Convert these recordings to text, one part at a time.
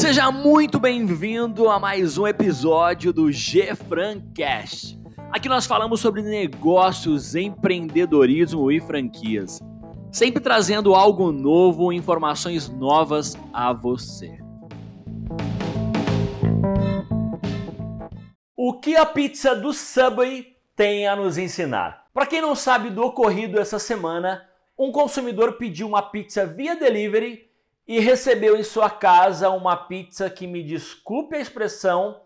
Seja muito bem-vindo a mais um episódio do G Francast. Aqui nós falamos sobre negócios, empreendedorismo e franquias, sempre trazendo algo novo, informações novas a você. O que a pizza do Subway tem a nos ensinar? Para quem não sabe do ocorrido essa semana, um consumidor pediu uma pizza via delivery e recebeu em sua casa uma pizza que, me desculpe a expressão,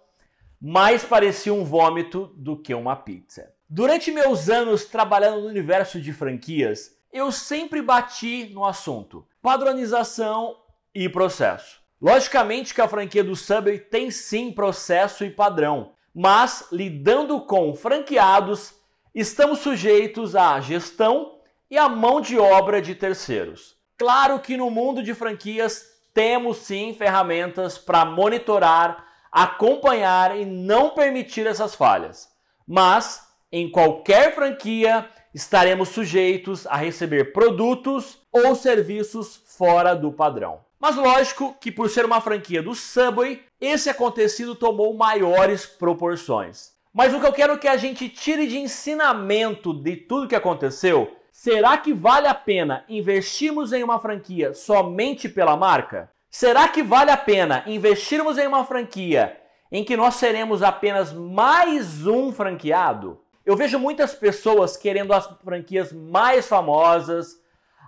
mais parecia um vômito do que uma pizza. Durante meus anos trabalhando no universo de franquias, eu sempre bati no assunto padronização e processo. Logicamente que a franquia do Subway tem sim processo e padrão, mas lidando com franqueados, estamos sujeitos à gestão e à mão de obra de terceiros. Claro que no mundo de franquias temos sim ferramentas para monitorar, acompanhar e não permitir essas falhas. Mas em qualquer franquia estaremos sujeitos a receber produtos ou serviços fora do padrão. Mas lógico que por ser uma franquia do Subway, esse acontecido tomou maiores proporções. Mas o que eu quero que a gente tire de ensinamento de tudo que aconteceu Será que vale a pena investirmos em uma franquia somente pela marca? Será que vale a pena investirmos em uma franquia em que nós seremos apenas mais um franqueado? Eu vejo muitas pessoas querendo as franquias mais famosas,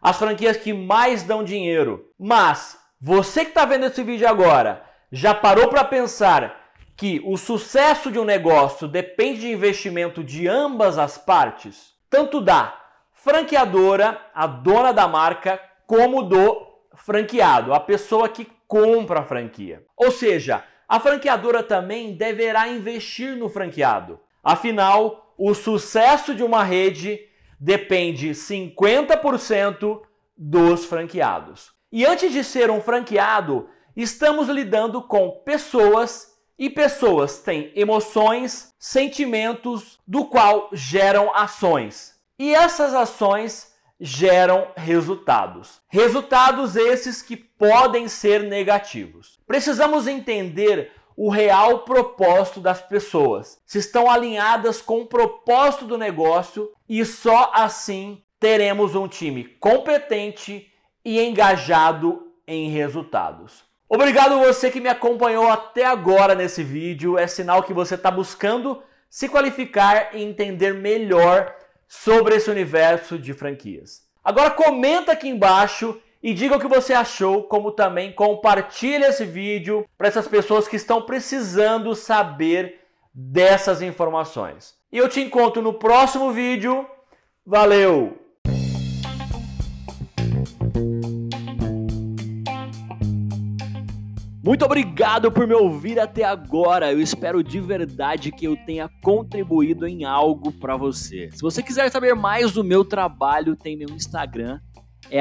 as franquias que mais dão dinheiro. Mas você que está vendo esse vídeo agora, já parou para pensar que o sucesso de um negócio depende de investimento de ambas as partes? Tanto dá franqueadora, a dona da marca, como do franqueado, a pessoa que compra a franquia. Ou seja, a franqueadora também deverá investir no franqueado. Afinal, o sucesso de uma rede depende 50% dos franqueados. E antes de ser um franqueado, estamos lidando com pessoas e pessoas têm emoções, sentimentos, do qual geram ações. E essas ações geram resultados. Resultados esses que podem ser negativos. Precisamos entender o real propósito das pessoas, se estão alinhadas com o propósito do negócio e só assim teremos um time competente e engajado em resultados. Obrigado você que me acompanhou até agora nesse vídeo. É sinal que você está buscando se qualificar e entender melhor sobre esse universo de franquias. Agora comenta aqui embaixo e diga o que você achou, como também compartilhe esse vídeo para essas pessoas que estão precisando saber dessas informações. E eu te encontro no próximo vídeo. Valeu! Muito obrigado por me ouvir até agora. Eu espero de verdade que eu tenha contribuído em algo para você. Se você quiser saber mais do meu trabalho, tem meu Instagram, é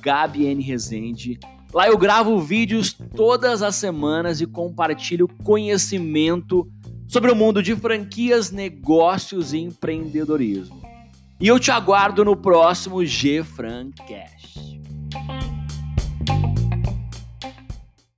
@gabienrezende. Lá eu gravo vídeos todas as semanas e compartilho conhecimento sobre o mundo de franquias, negócios e empreendedorismo. E eu te aguardo no próximo G Francast.